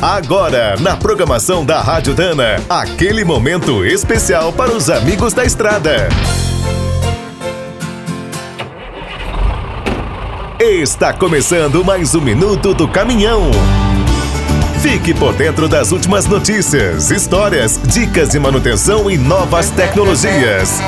Agora, na programação da Rádio Dana, aquele momento especial para os amigos da estrada. Está começando mais um minuto do caminhão. Fique por dentro das últimas notícias, histórias, dicas de manutenção e novas tecnologias.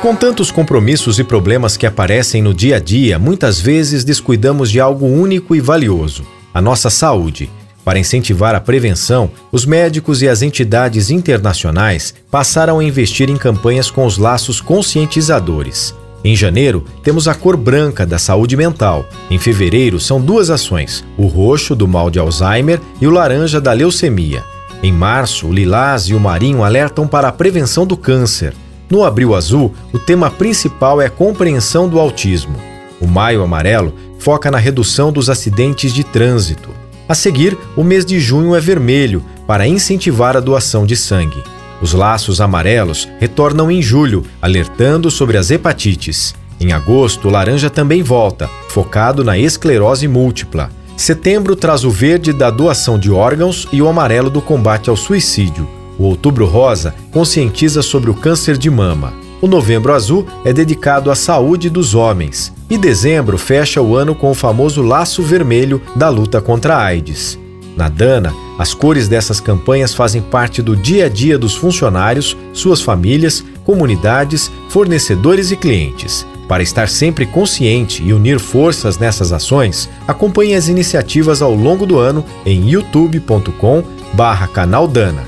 Com tantos compromissos e problemas que aparecem no dia a dia, muitas vezes descuidamos de algo único e valioso: a nossa saúde. Para incentivar a prevenção, os médicos e as entidades internacionais passaram a investir em campanhas com os laços conscientizadores. Em janeiro, temos a cor branca da saúde mental. Em fevereiro, são duas ações: o roxo do mal de Alzheimer e o laranja da leucemia. Em março, o lilás e o marinho alertam para a prevenção do câncer. No Abril Azul, o tema principal é a compreensão do autismo. O Maio Amarelo foca na redução dos acidentes de trânsito. A seguir, o mês de junho é vermelho, para incentivar a doação de sangue. Os laços amarelos retornam em julho, alertando sobre as hepatites. Em agosto, o laranja também volta, focado na esclerose múltipla. Setembro traz o verde da doação de órgãos e o amarelo do combate ao suicídio. O Outubro Rosa conscientiza sobre o câncer de mama. O Novembro Azul é dedicado à saúde dos homens. E dezembro fecha o ano com o famoso laço vermelho da luta contra a AIDS. Na Dana, as cores dessas campanhas fazem parte do dia a dia dos funcionários, suas famílias, comunidades, fornecedores e clientes. Para estar sempre consciente e unir forças nessas ações, acompanhe as iniciativas ao longo do ano em youtube.com/canal Dana.